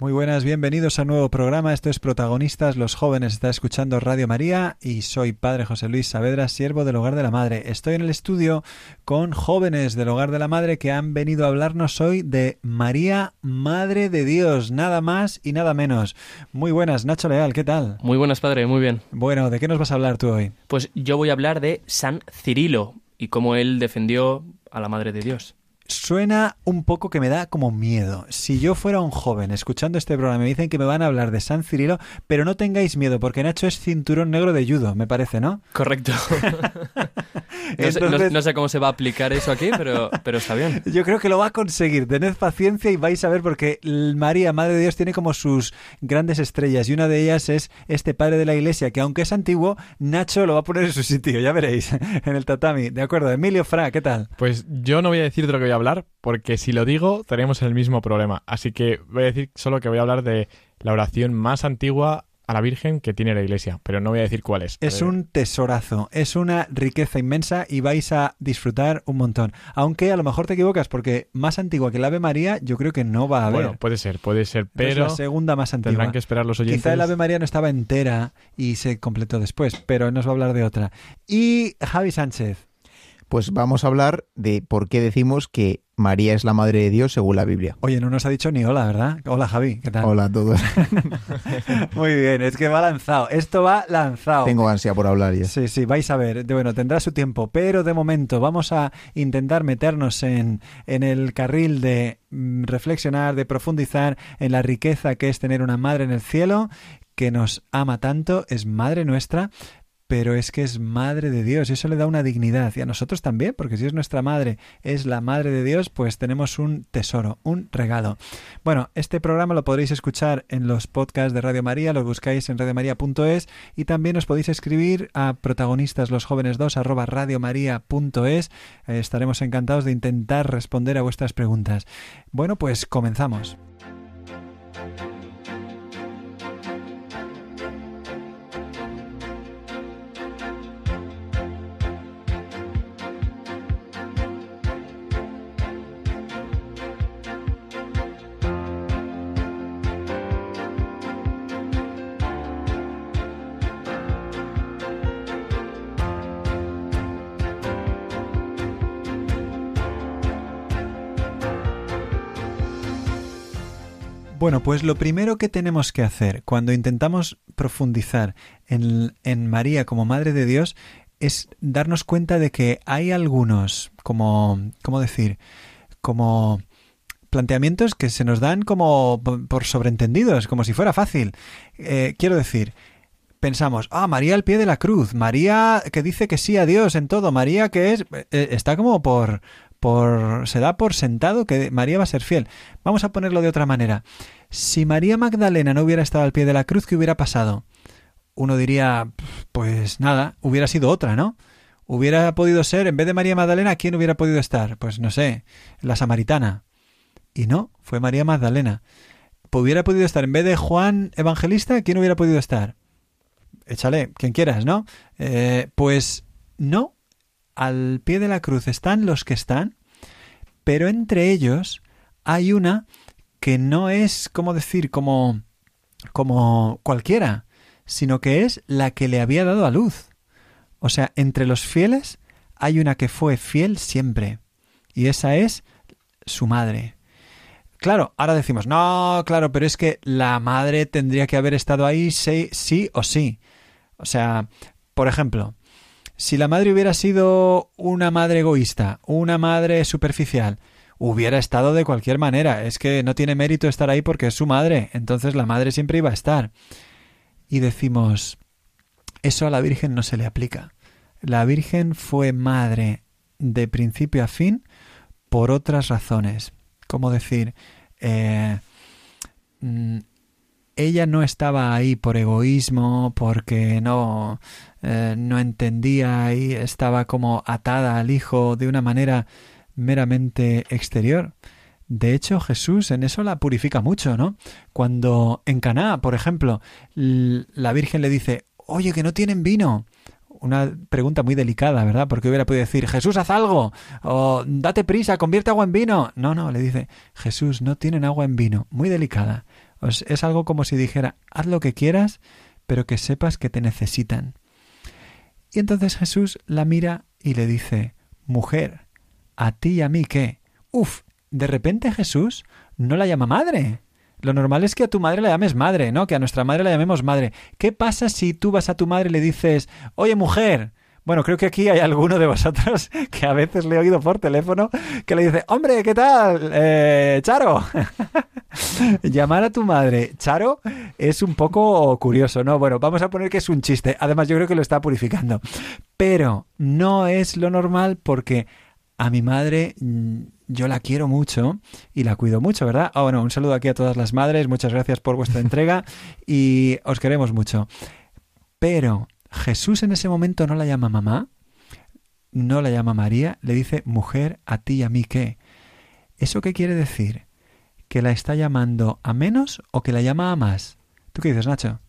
Muy buenas, bienvenidos a un nuevo programa. Esto es Protagonistas, los jóvenes. Está escuchando Radio María y soy Padre José Luis Saavedra, siervo del Hogar de la Madre. Estoy en el estudio con jóvenes del Hogar de la Madre que han venido a hablarnos hoy de María, Madre de Dios, nada más y nada menos. Muy buenas, Nacho Leal, ¿qué tal? Muy buenas, Padre, muy bien. Bueno, ¿de qué nos vas a hablar tú hoy? Pues yo voy a hablar de San Cirilo y cómo él defendió a la Madre de Dios. Suena un poco que me da como miedo. Si yo fuera un joven escuchando este programa, me dicen que me van a hablar de San Cirilo, pero no tengáis miedo, porque Nacho es cinturón negro de judo, me parece, ¿no? Correcto. no, sé, cómo se va a aplicar eso aquí, pero, pero está bien. Yo creo que lo va a conseguir. Tened paciencia y vais a ver, porque María, Madre de Dios, tiene como sus grandes estrellas, y una de ellas es este padre de la iglesia, que aunque es antiguo, Nacho lo va a poner en su sitio, ya veréis, en el tatami. De acuerdo, Emilio Fra, ¿qué tal? Pues yo no voy a decir de lo que voy a hablar, porque si lo digo tenemos el mismo problema. Así que voy a decir solo que voy a hablar de la oración más antigua a la Virgen que tiene la Iglesia, pero no voy a decir cuál es. Es un tesorazo, es una riqueza inmensa y vais a disfrutar un montón. Aunque a lo mejor te equivocas porque más antigua que el Ave María yo creo que no va a haber. Bueno, puede ser, puede ser, pero... Es la segunda más antigua. Tendrán que esperar los oyentes. Quizá el Ave María no estaba entera y se completó después, pero nos va a hablar de otra. Y Javi Sánchez. Pues vamos a hablar de por qué decimos que María es la madre de Dios según la Biblia. Oye, no nos ha dicho ni hola, ¿verdad? Hola Javi, ¿qué tal? Hola a todos. Muy bien, es que va lanzado. Esto va lanzado. Tengo ansia por hablar ya. Sí, sí, vais a ver. Bueno, tendrá su tiempo, pero de momento vamos a intentar meternos en, en el carril de mm, reflexionar, de profundizar en la riqueza que es tener una madre en el cielo que nos ama tanto, es madre nuestra, pero es que es madre de Dios y eso le da una dignidad y a nosotros también, porque si es nuestra madre, es la madre de Dios, pues tenemos un tesoro, un regalo. Bueno, este programa lo podréis escuchar en los podcasts de Radio María, lo buscáis en radiomaria.es y también os podéis escribir a protagonistas los jóvenes 2 arroba radiomaria.es. Eh, estaremos encantados de intentar responder a vuestras preguntas. Bueno, pues comenzamos. Bueno, pues lo primero que tenemos que hacer cuando intentamos profundizar en, en, María como Madre de Dios es darnos cuenta de que hay algunos, como, ¿cómo decir? Como planteamientos que se nos dan como por sobreentendidos, como si fuera fácil. Eh, quiero decir, pensamos, ah, María al pie de la cruz, María que dice que sí a Dios en todo, María que es, eh, está como por, por, se da por sentado que María va a ser fiel. Vamos a ponerlo de otra manera. Si María Magdalena no hubiera estado al pie de la cruz, ¿qué hubiera pasado? Uno diría, pues nada, hubiera sido otra, ¿no? Hubiera podido ser, en vez de María Magdalena, ¿quién hubiera podido estar? Pues no sé, la samaritana. Y no, fue María Magdalena. ¿Hubiera podido estar en vez de Juan Evangelista? ¿Quién hubiera podido estar? Échale, quien quieras, ¿no? Eh, pues no, al pie de la cruz están los que están, pero entre ellos hay una que no es, como decir, como, como cualquiera, sino que es la que le había dado a luz. O sea, entre los fieles hay una que fue fiel siempre, y esa es su madre. Claro, ahora decimos, no, claro, pero es que la madre tendría que haber estado ahí sí, sí o sí. O sea, por ejemplo, si la madre hubiera sido una madre egoísta, una madre superficial, hubiera estado de cualquier manera. Es que no tiene mérito estar ahí porque es su madre. Entonces la madre siempre iba a estar. Y decimos, eso a la Virgen no se le aplica. La Virgen fue madre de principio a fin por otras razones. Como decir, eh, mm, ella no estaba ahí por egoísmo, porque no, eh, no entendía y estaba como atada al hijo de una manera meramente exterior. De hecho, Jesús en eso la purifica mucho, ¿no? Cuando en Caná, por ejemplo, la Virgen le dice, oye, que no tienen vino. Una pregunta muy delicada, ¿verdad? Porque hubiera podido decir, Jesús, haz algo, o date prisa, convierte agua en vino. No, no, le dice, Jesús, no tienen agua en vino. Muy delicada. es algo como si dijera, haz lo que quieras, pero que sepas que te necesitan. Y entonces Jesús la mira y le dice, Mujer, ¿a ti y a mí qué? Uf, de repente Jesús no la llama madre. Lo normal es que a tu madre la llames madre, ¿no? Que a nuestra madre la llamemos madre. ¿Qué pasa si tú vas a tu madre y le dices, oye mujer? Bueno, creo que aquí hay alguno de vosotros que a veces le he oído por teléfono que le dice, hombre, ¿qué tal? Eh, Charo. Llamar a tu madre Charo es un poco curioso, ¿no? Bueno, vamos a poner que es un chiste. Además, yo creo que lo está purificando. Pero no es lo normal porque a mi madre mm, yo la quiero mucho y la cuido mucho, ¿verdad? Ah, bueno, un saludo aquí a todas las madres, muchas gracias por vuestra entrega y os queremos mucho. Pero Jesús en ese momento no la llama mamá, no la llama María, le dice mujer a ti y a mí qué. ¿Eso qué quiere decir? ¿Que la está llamando a menos o que la llama a más? ¿Tú qué dices, Nacho?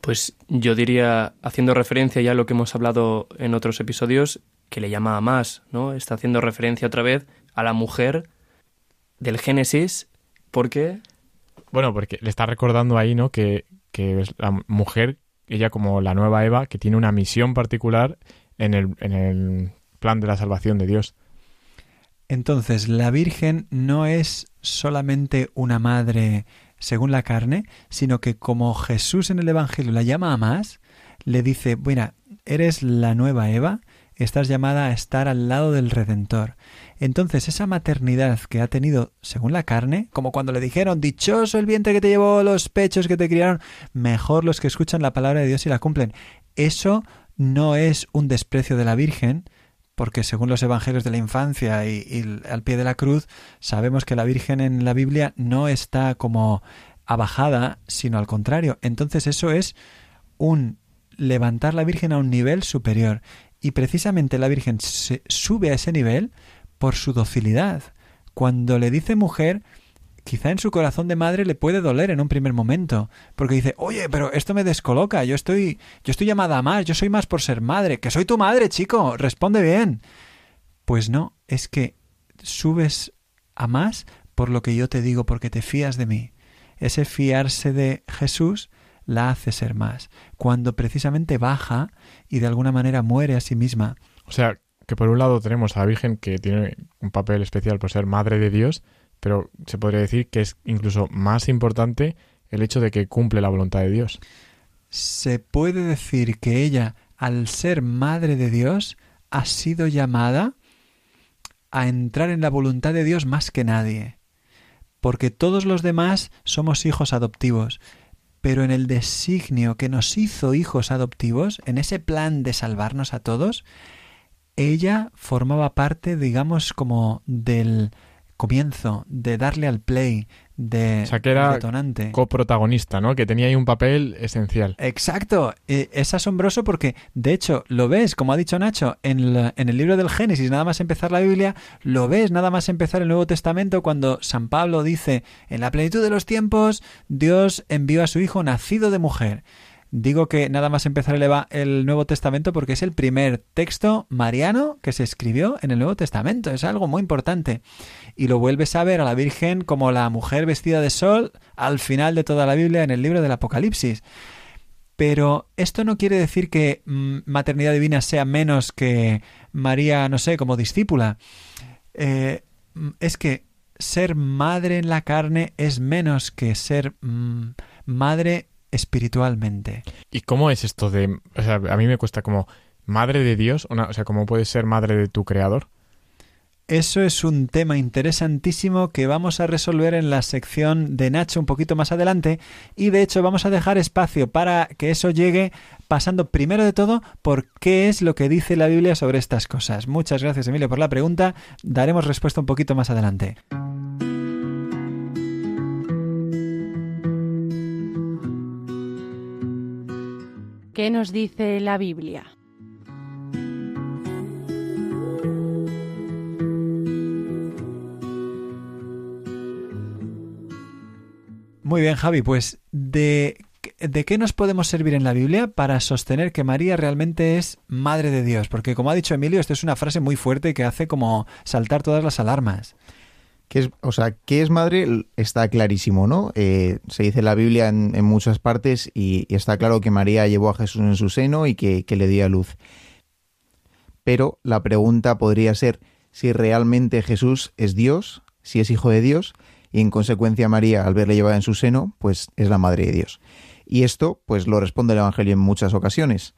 Pues yo diría, haciendo referencia ya a lo que hemos hablado en otros episodios, que le llama a más, ¿no? Está haciendo referencia otra vez a la mujer del Génesis, porque... Bueno, porque le está recordando ahí, ¿no? Que, que es la mujer, ella como la nueva Eva, que tiene una misión particular en el, en el plan de la salvación de Dios. Entonces, la Virgen no es solamente una madre según la carne, sino que como Jesús en el Evangelio la llama a más, le dice, bueno, eres la nueva Eva, estás llamada a estar al lado del Redentor. Entonces esa maternidad que ha tenido según la carne, como cuando le dijeron, dichoso el vientre que te llevó, los pechos que te criaron, mejor los que escuchan la palabra de Dios y la cumplen. Eso no es un desprecio de la Virgen, porque según los evangelios de la infancia y, y, al pie de la cruz, sabemos que la Virgen en la Biblia no está como abajada, sino al contrario. Entonces eso es un levantar la Virgen a un nivel superior. Y precisamente la Virgen se sube a ese nivel por su docilidad. Cuando le dice mujer, quizá en su corazón de madre le puede doler en un primer momento, porque dice, oye, pero esto me descoloca, yo estoy, yo estoy llamada a más, yo soy más por ser madre, que soy tu madre, chico, responde bien. Pues no, es que subes a más por lo que yo te digo, porque te fías de mí. Ese fiarse de Jesús la hace ser más, cuando precisamente baja y de alguna manera muere a sí misma. O sea, que por un lado tenemos a la Virgen que tiene un papel especial por ser madre de Dios, pero se podría decir que es incluso más importante el hecho de que cumple la voluntad de Dios. Se puede decir que ella, al ser madre de Dios, ha sido llamada a entrar en la voluntad de Dios más que nadie, porque todos los demás somos hijos adoptivos, pero en el designio que nos hizo hijos adoptivos, en ese plan de salvarnos a todos, ella formaba parte, digamos, como del comienzo, de darle al play, de o sea, que era detonante. coprotagonista, ¿no? Que tenía ahí un papel esencial. Exacto. Eh, Es asombroso porque, de hecho, lo ves, como ha dicho Nacho, en, la- en el libro del Génesis, nada más empezar la Biblia, lo ves nada más empezar el Nuevo Testamento cuando San Pablo dice, en la plenitud de los tiempos, Dios envió a su Hijo nacido de mujer. Digo que nada más empezar el, el Nuevo Testamento porque es el primer texto mariano que se escribió en el Nuevo Testamento. Es algo muy importante. Y lo vuelves a ver a la Virgen como la mujer vestida de sol al final de toda la Biblia en el libro del Apocalipsis. Pero esto no quiere decir que mm, maternidad divina sea menos que María, no sé, como discípula. Eh, mm, es que ser madre en la carne es menos que ser mm, madre espiritualmente. ¿Y cómo es esto de... O sea, a mí me cuesta como madre de Dios, una- o sea, ¿cómo puedes ser madre de tu creador? Eso es un tema interesantísimo que vamos a resolver en la sección de Nacho un poquito más adelante y de hecho vamos a dejar espacio para que eso llegue pasando primero de todo por qué es lo que dice la Biblia sobre estas cosas. Muchas gracias Emilio por la pregunta, daremos respuesta un poquito más adelante. ¿Qué nos dice la Biblia? Muy bien, Javi, pues de, ¿de qué nos podemos servir en la Biblia para sostener que María realmente es Madre de Dios? Porque como ha dicho Emilio, esto es una frase muy fuerte que hace como saltar todas las alarmas. ¿Qué es, o sea, ¿qué es madre? Está clarísimo, ¿no? Eh, se dice en la Biblia en, muchas partes y, está claro que María llevó a Jesús en su seno y que, le dio a luz. Pero la pregunta podría ser si realmente Jesús es Dios, si es hijo de Dios, y en consecuencia María, al verle llevada en su seno, pues es la madre de Dios. Y esto, pues lo responde el Evangelio en muchas ocasiones.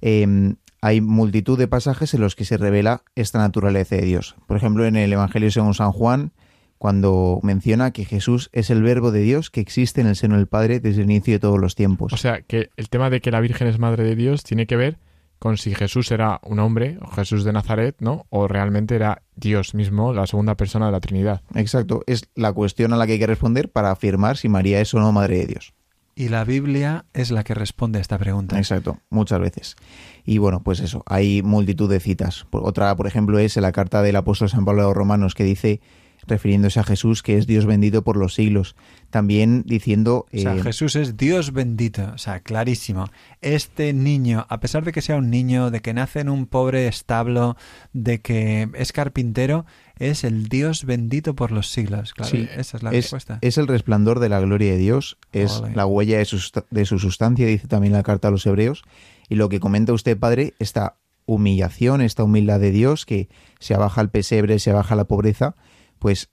Em, hay multitud de pasajes en los que se revela esta naturaleza de Dios. Por ejemplo, en el Evangelio según San Juan, cuando menciona que Jesús es el verbo de Dios que existe en el seno del Padre desde el inicio de todos los tiempos. O sea, que el tema de que la Virgen es madre de Dios tiene que ver con si Jesús era un hombre, o Jesús de Nazaret, ¿no? O realmente era Dios mismo, la segunda persona de la Trinidad. Exacto, es la cuestión a la que hay que responder para afirmar si María es o no Madre de Dios. Y la Biblia es la que responde a esta pregunta. Exacto, muchas veces. Y bueno, pues eso, hay multitud de citas. Otra, por ejemplo, es en la carta del apóstol San Pablo a los Romanos que dice refiriéndose a Jesús, que es Dios bendito por los siglos. También diciendo... o sea, eh, Jesús es Dios bendito, o sea, clarísimo. Este niño, a pesar de que sea un niño, de que nace en un pobre establo, de que es carpintero, es el Dios bendito por los siglos. Claro, sí, esa es la respuesta. Es el resplandor de la gloria de Dios, es la huella de su, de su sustancia, dice también la carta a los hebreos. Y lo que comenta usted, Padre, esta humillación, esta humildad de Dios que se abaja al pesebre, se abaja a la pobreza, pues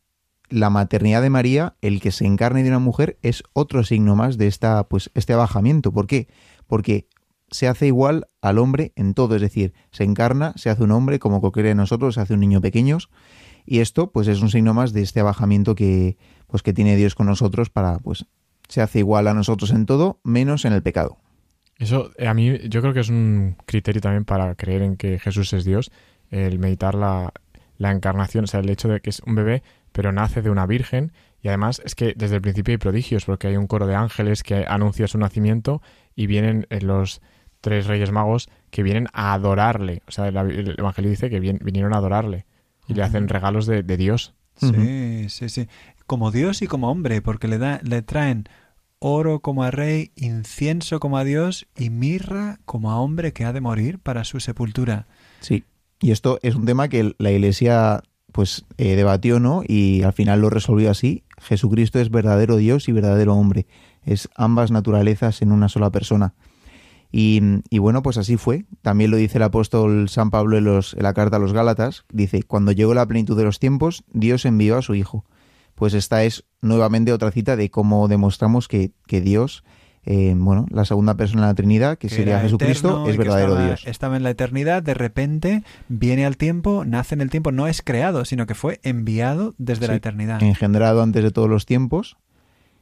la maternidad de María, el que se encarne de una mujer, es otro signo más de esta, pues, este abajamiento. ¿Por qué? Porque se hace igual al hombre en todo, es decir, se encarna, se hace un hombre como cualquiera de nosotros, se hace un niño pequeño, y esto, pues, es un signo más de este abajamiento que, pues, que tiene Dios con nosotros para, pues, se hace igual a nosotros en todo, menos en el pecado. Eso, eh, a mí, yo creo que es un criterio también para creer en que Jesús es Dios, el meditar la, la encarnación, o sea, el hecho de que es un bebé, pero nace de una virgen. Y además es que desde el principio hay prodigios, porque hay un coro de ángeles que anuncia su nacimiento y vienen eh, los tres reyes magos que vienen a adorarle. O sea, el, Evangelio dice que vinieron a adorarle y le hacen regalos de, Dios. Sí, sí, sí. Como Dios y como hombre, porque le, da, le traen oro como a rey, incienso como a Dios y mirra como a hombre que ha de morir para su sepultura. Sí. Y esto es un tema que la Iglesia pues eh, debatió, ¿no? Y al final lo resolvió así. Jesucristo es verdadero Dios y verdadero hombre. Es ambas naturalezas en una sola persona. Y, bueno, pues así fue. También lo dice el apóstol San Pablo en, los, en la carta a los Gálatas. Dice, cuando llegó la plenitud de los tiempos, Dios envió a su Hijo. Pues esta es nuevamente otra cita de cómo demostramos que, que Dios eh, bueno, la segunda persona de la Trinidad, que, sería Jesucristo, es verdadero Dios. Estaba en la eternidad, de repente viene al tiempo, nace en el tiempo, no es creado, sino que fue enviado desde la eternidad. Engendrado antes de todos los tiempos.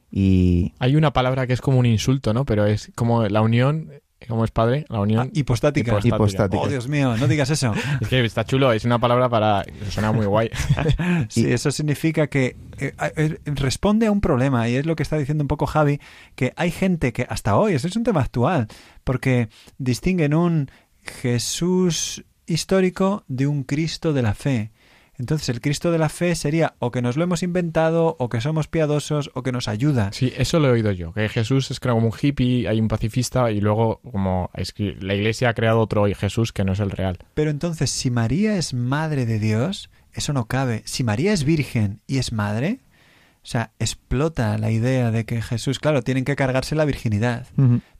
Y... Hay una palabra que es como un insulto, ¿no? Pero es como la unión ¿Cómo es padre? La unión ah, hipostática. hipostática. Oh, Dios mío, no digas eso. es que está chulo, es una palabra para... Suena muy guay. sí, eso significa que eh, eh, responde a un problema y es lo que está diciendo un poco Javi, que hay gente que hasta hoy, eso es un tema actual, porque distinguen un Jesús histórico de un Cristo de la fe. Entonces el Cristo de la fe sería o que nos lo hemos inventado, o que somos piadosos, o que nos ayuda. Sí, eso lo he oído yo, que Jesús es como un hippie, hay un pacifista y luego como la iglesia ha creado otro Jesús que no es el real. Pero entonces si María es madre de Dios, eso no cabe. Si María es virgen y es madre, o sea, explota la idea de que Jesús, claro, tienen que cargarse la virginidad,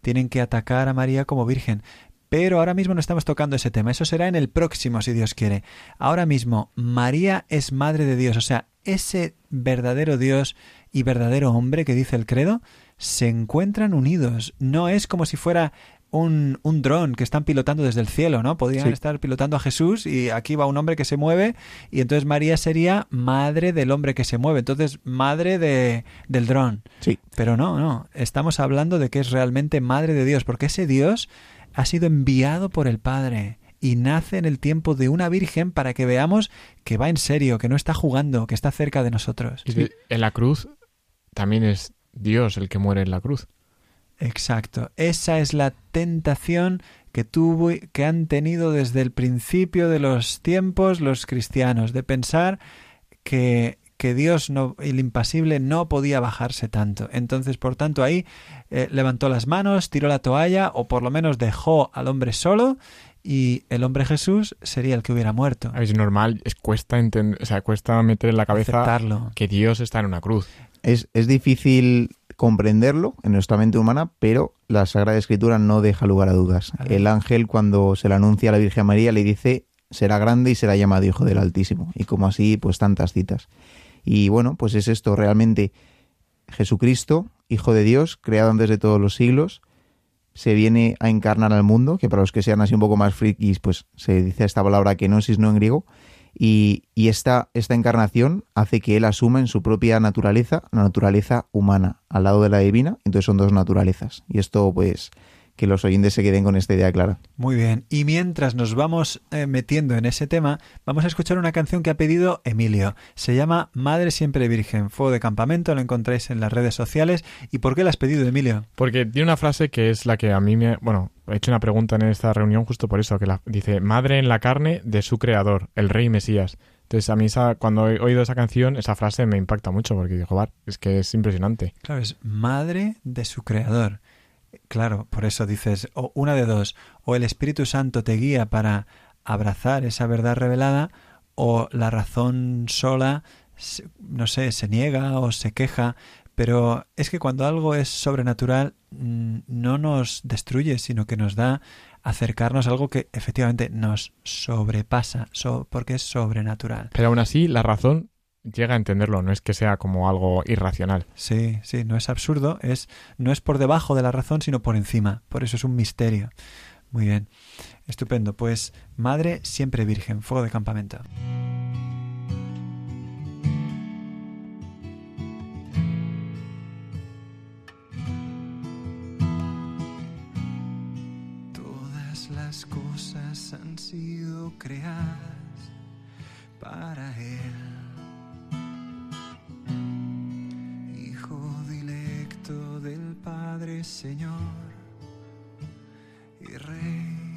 tienen que atacar a María como virgen. Pero ahora mismo no estamos tocando ese tema, eso será en el próximo, si Dios quiere. Ahora mismo, María es madre de Dios, o sea, ese verdadero Dios y verdadero hombre que dice el credo, se encuentran unidos. No es como si fuera un, un dron que están pilotando desde el cielo, ¿no? Podrían Sí. estar pilotando a Jesús y aquí va un hombre que se mueve y entonces María sería madre del hombre que se mueve, entonces madre de, del dron. Sí. Pero no, no, estamos hablando de que es realmente madre de Dios, porque ese Dios ha sido enviado por el Padre y nace en el tiempo de una virgen para que veamos que va en serio, que no está jugando, que está cerca de nosotros. Y en la cruz también es Dios el que muere en la cruz. Exacto. Esa es la tentación que tuvo que han tenido desde el principio de los tiempos los cristianos de pensar que que Dios no, el impasible no podía bajarse tanto. Entonces, por tanto, ahí eh, levantó las manos, tiró la toalla o por lo menos dejó al hombre solo y el hombre Jesús sería el que hubiera muerto. Es normal, es cuesta entender, o sea, cuesta meter en la cabeza Aceptarlo. que Dios está en una cruz. Es, es difícil comprenderlo en nuestra mente humana, pero la Sagrada Escritura no deja lugar a dudas. Vale. El ángel, cuando se le anuncia a la Virgen María, le dice, será grande y será llamado Hijo del Altísimo. Y como así, pues tantas citas. Y bueno, pues es esto realmente. Jesucristo, Hijo de Dios, creado antes de todos los siglos, se viene a encarnar al mundo, que para los que sean así un poco más frikis, pues se dice esta palabra kenosis, no en griego, y, y esta, esta encarnación hace que él asuma en su propia naturaleza, la naturaleza humana, al lado de la divina, entonces son dos naturalezas. Y esto, pues, que los oyentes se queden con esta idea clara. Muy bien. Y mientras nos vamos eh, metiendo en ese tema, vamos a escuchar una canción que ha pedido Emilio. Se llama Madre Siempre Virgen. Fuego de campamento, lo encontráis en las redes sociales. ¿Y por qué la has pedido, Emilio? Porque tiene una frase que es la que a mí me... Bueno, he hecho una pregunta en esta reunión justo por eso, que la, dice, Madre en la carne de su creador, el rey Mesías. Entonces a mí esa, cuando he oído esa canción, esa frase me impacta mucho porque digo, "Joder, es que es impresionante. Claro, es madre de su creador. Claro, por eso dices, o una de dos, o el Espíritu Santo te guía para abrazar esa verdad revelada, o la razón sola, no sé, se niega o se queja. Pero es que cuando algo es sobrenatural, mm, no nos destruye, sino que nos da acercarnos a algo que efectivamente nos sobrepasa, so- porque es sobrenatural. Pero aún así, la razón llega a entenderlo, no es que sea como algo irracional. Sí, sí, no es absurdo, es no es por debajo de la razón, sino por encima. Por eso es un misterio. Muy bien. Estupendo. Pues Madre siempre Virgen, fuego de campamento. Todas las cosas han sido creadas para Él. Señor y Rey.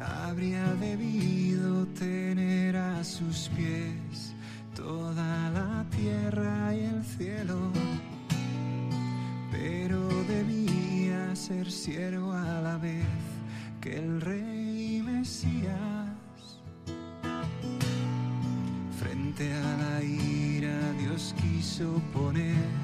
Habría debido tener a sus pies toda la tierra y el cielo, pero debía ser siervo a la vez que el Rey Mesías. Frente a la ira Dios quiso poner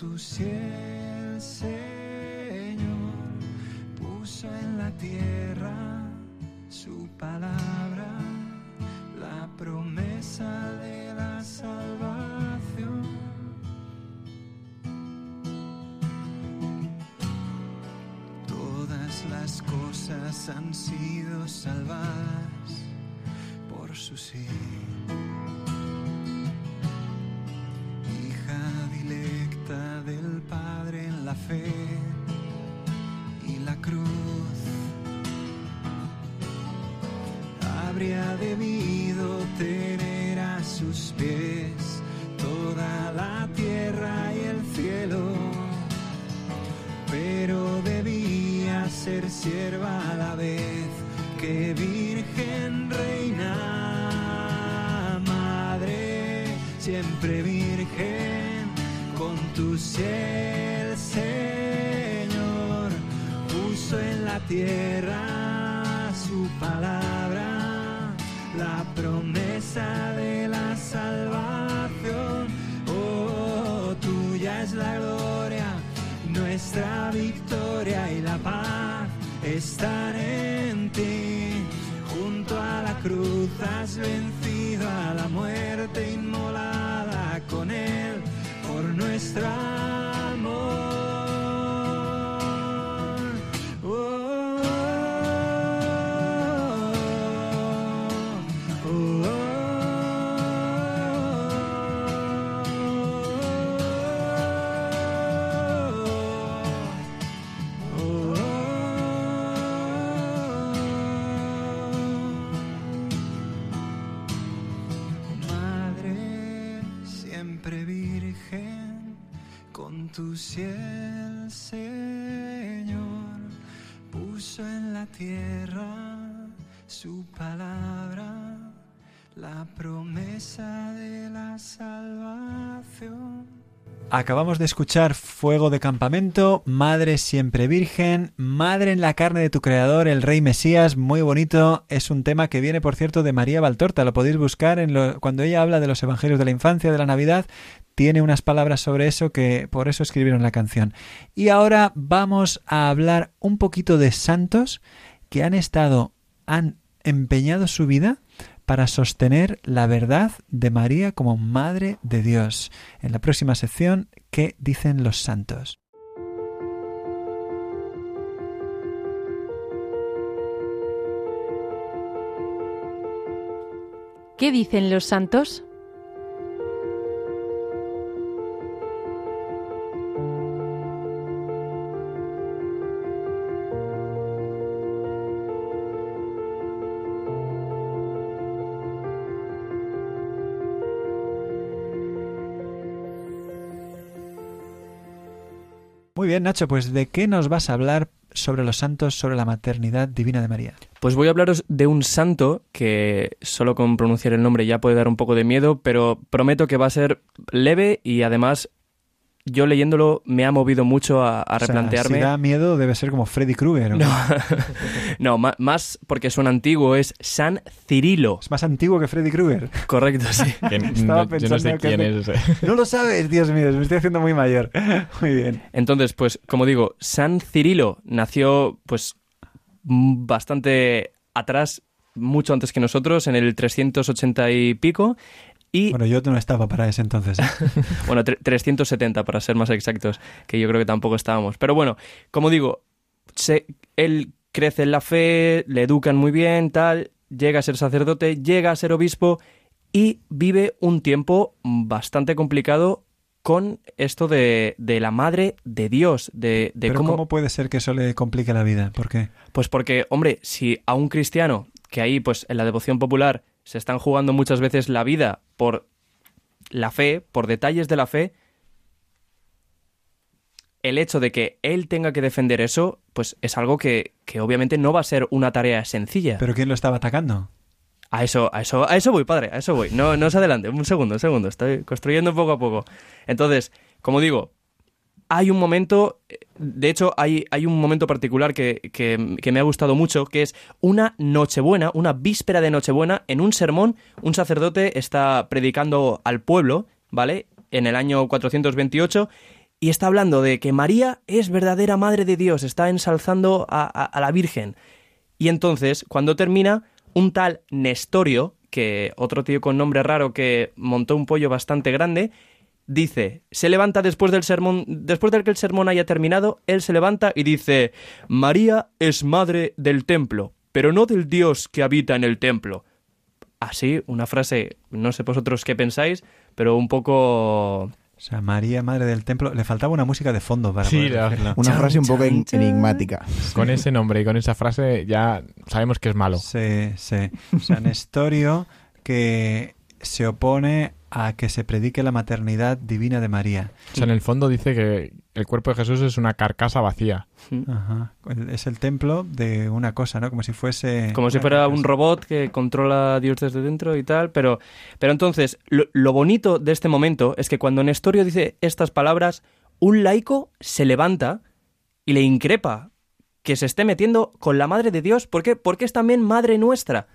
tu cielo, Señor, puso en la tierra su palabra, la promesa de la salvación. Todas las cosas han sido salvadas por su sí. Acabamos de escuchar Fuego de Campamento, Madre siempre Virgen, Madre en la carne de tu Creador, el Rey Mesías, muy bonito. Es un tema que viene, por cierto, de María Valtorta. Lo podéis buscar en lo, cuando ella habla de los Evangelios de la Infancia, de la Navidad. Tiene unas palabras sobre eso que por eso escribieron la canción. Y ahora vamos a hablar un poquito de santos que han estado, han empeñado su vida para sostener la verdad de María como Madre de Dios. En la próxima sección, ¿qué dicen los santos? ¿Qué dicen los santos? Muy bien, Nacho, pues ¿de qué nos vas a hablar sobre los santos, sobre la maternidad divina de María? Pues voy a hablaros de un santo que solo con pronunciar el nombre ya puede dar un poco de miedo, pero prometo que va a ser leve y además yo leyéndolo me ha movido mucho a, a O sea, replantearme. si da miedo debe ser como Freddy Krueger. ¿o No, ma- más porque suena antiguo, es San Cirilo. Es más antiguo que Freddy Krueger. Correcto, sí. Estaba no- yo no sé pensando que quién hace- es ese. No lo sabes, Dios mío, me estoy haciendo muy mayor. Muy bien. Entonces, pues, como digo, San Cirilo nació, pues, bastante atrás, mucho antes que nosotros, en el 380 y pico. Y, Bueno, yo no estaba para ese entonces. ¿eh? bueno, tre- 370 para ser más exactos, que yo creo que tampoco estábamos. Pero bueno, como digo, se- él crece en la fe, le educan muy bien, tal, llega a ser sacerdote, llega a ser obispo y vive un tiempo bastante complicado con esto de, de la madre de Dios, de, de Pero cómo... ¿cómo puede ser que eso le complique la vida? ¿Por qué? Pues porque, hombre, si a un cristiano, que ahí, pues en la devoción popular, se están jugando muchas veces la vida por la fe, por detalles de la fe, el hecho de que él tenga que defender eso, pues es algo que, que obviamente no va a ser una tarea sencilla. ¿Pero quién lo estaba atacando? A eso, a eso, a eso voy, padre, a eso voy. No, no se adelante, un segundo, un segundo. Estoy construyendo poco a poco. Entonces, como digo, hay un momento, de hecho, hay, hay un momento particular que, que- que me ha gustado mucho, que es una Nochebuena, una víspera de Nochebuena, en un sermón, un sacerdote está predicando al pueblo, ¿vale? En el año 428, y está hablando de que María es verdadera Madre de Dios, está ensalzando a, a- a la Virgen. Y entonces, cuando termina, un tal Nestorio, que otro tío con nombre raro que montó un pollo bastante grande, dice, se levanta después del sermón, después de que el sermón haya terminado, él se levanta y dice, María es madre del templo, pero no del Dios que habita en el templo. Así, una frase, no sé vosotros qué pensáis, pero un poco... O sea, María, Madre del Templo. Le faltaba una música de fondo para Sí, poder la-. Una frase un poco en- enigmática. Con ese nombre y con esa frase ya sabemos que es malo. Sí, sí. O sea, Nestorio que se opone a que se predique la maternidad divina de María. O sea, en el fondo dice que, el cuerpo de Jesús es una carcasa vacía. Ajá. Es el templo de una cosa, ¿no? Como si fuese... Como si fuera carcasa. un robot que controla a Dios desde dentro y tal, pero, pero entonces, lo, lo bonito de este momento es que cuando Nestorio dice estas palabras, un laico se levanta y le increpa que se esté metiendo con la Madre de Dios. ¿Por qué? Porque es también Madre nuestra.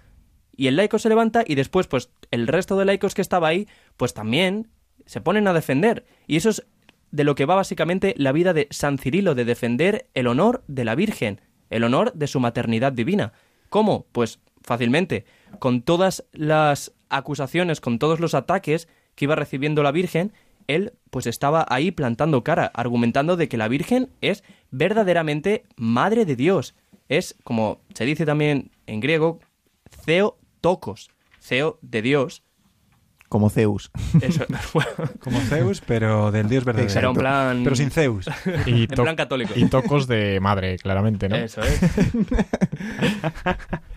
Y el laico se levanta y después, pues, el resto de laicos que estaba ahí, pues también se ponen a defender. Y eso es de lo que va básicamente la vida de San Cirilo, de defender el honor de la Virgen, el honor de su maternidad divina. ¿Cómo? Pues fácilmente, con todas las acusaciones, con todos los ataques que iba recibiendo la Virgen, él pues estaba ahí plantando cara, argumentando de que la Virgen es verdaderamente Madre de Dios. Es, como se dice también en griego, Theotokos, Theo de Dios. Como Zeus. Eso, Como Zeus, pero del dios verdadero. Era un plan... Pero sin Zeus. Y, En plan católico. y tocos de madre, claramente, ¿no? Eso es.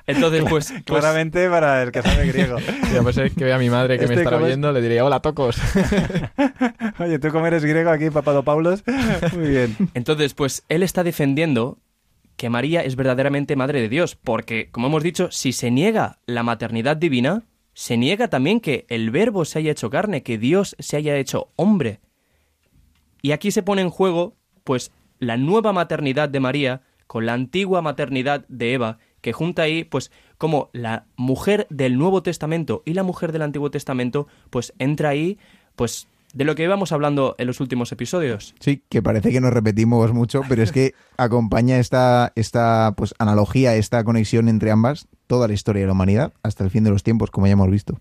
Entonces, pues, pues, Claramente para el que sabe griego. Y a pesar que vea a mi madre que me Este estará es- viendo, le diría, hola, tocos. Oye, tú como eres griego aquí, Papadopoulos. Muy bien. entonces, pues él está defendiendo que María es verdaderamente madre de Dios, porque, como hemos dicho, si se niega la maternidad divina, se niega también que el verbo se haya hecho carne, que Dios se haya hecho hombre. Y aquí se pone en juego, pues, la nueva maternidad de María con la antigua maternidad de Eva, que junta ahí, pues, como la mujer del Nuevo Testamento y la mujer del Antiguo Testamento, pues entra ahí, pues, de lo que íbamos hablando en los últimos episodios. Sí, que parece que nos repetimos mucho, pero es que acompaña esta, esta pues, analogía, esta conexión entre ambas, toda la historia de la humanidad hasta el fin de los tiempos, como ya hemos visto.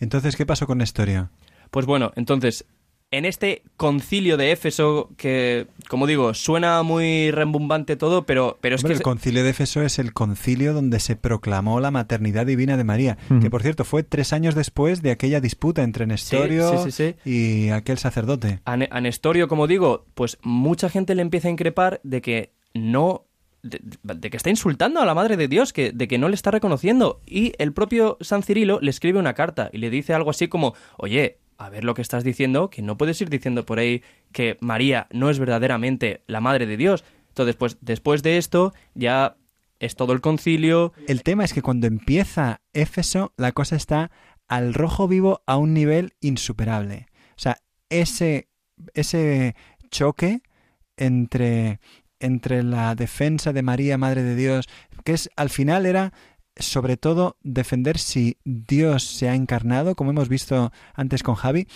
Entonces, ¿qué pasó con Nestorio? Pues bueno, entonces, en este concilio de Éfeso, que, como digo, suena muy rembumbante todo, pero, pero es Hombre, que... el concilio de Éfeso es el concilio donde se proclamó la maternidad divina de María, que por cierto fue tres años después de aquella disputa entre Nestorio sí, sí, sí. y aquel sacerdote. A, Ne- a Nestorio, como digo, pues mucha gente le empieza a increpar de que no. De, de que está insultando a la madre de Dios, que, de que no le está reconociendo. Y el propio San Cirilo le escribe una carta y le dice algo así como: Oye, a ver lo que estás diciendo, que no puedes ir diciendo por ahí que María no es verdaderamente la madre de Dios. Entonces, pues después de esto, ya es todo el concilio. El tema es que cuando empieza Éfeso, la cosa está al rojo vivo a un nivel insuperable. O sea, ese, choque entre, entre la defensa de María, Madre de Dios, que es al final era sobre todo defender si Dios se ha encarnado, como hemos visto antes con Javi,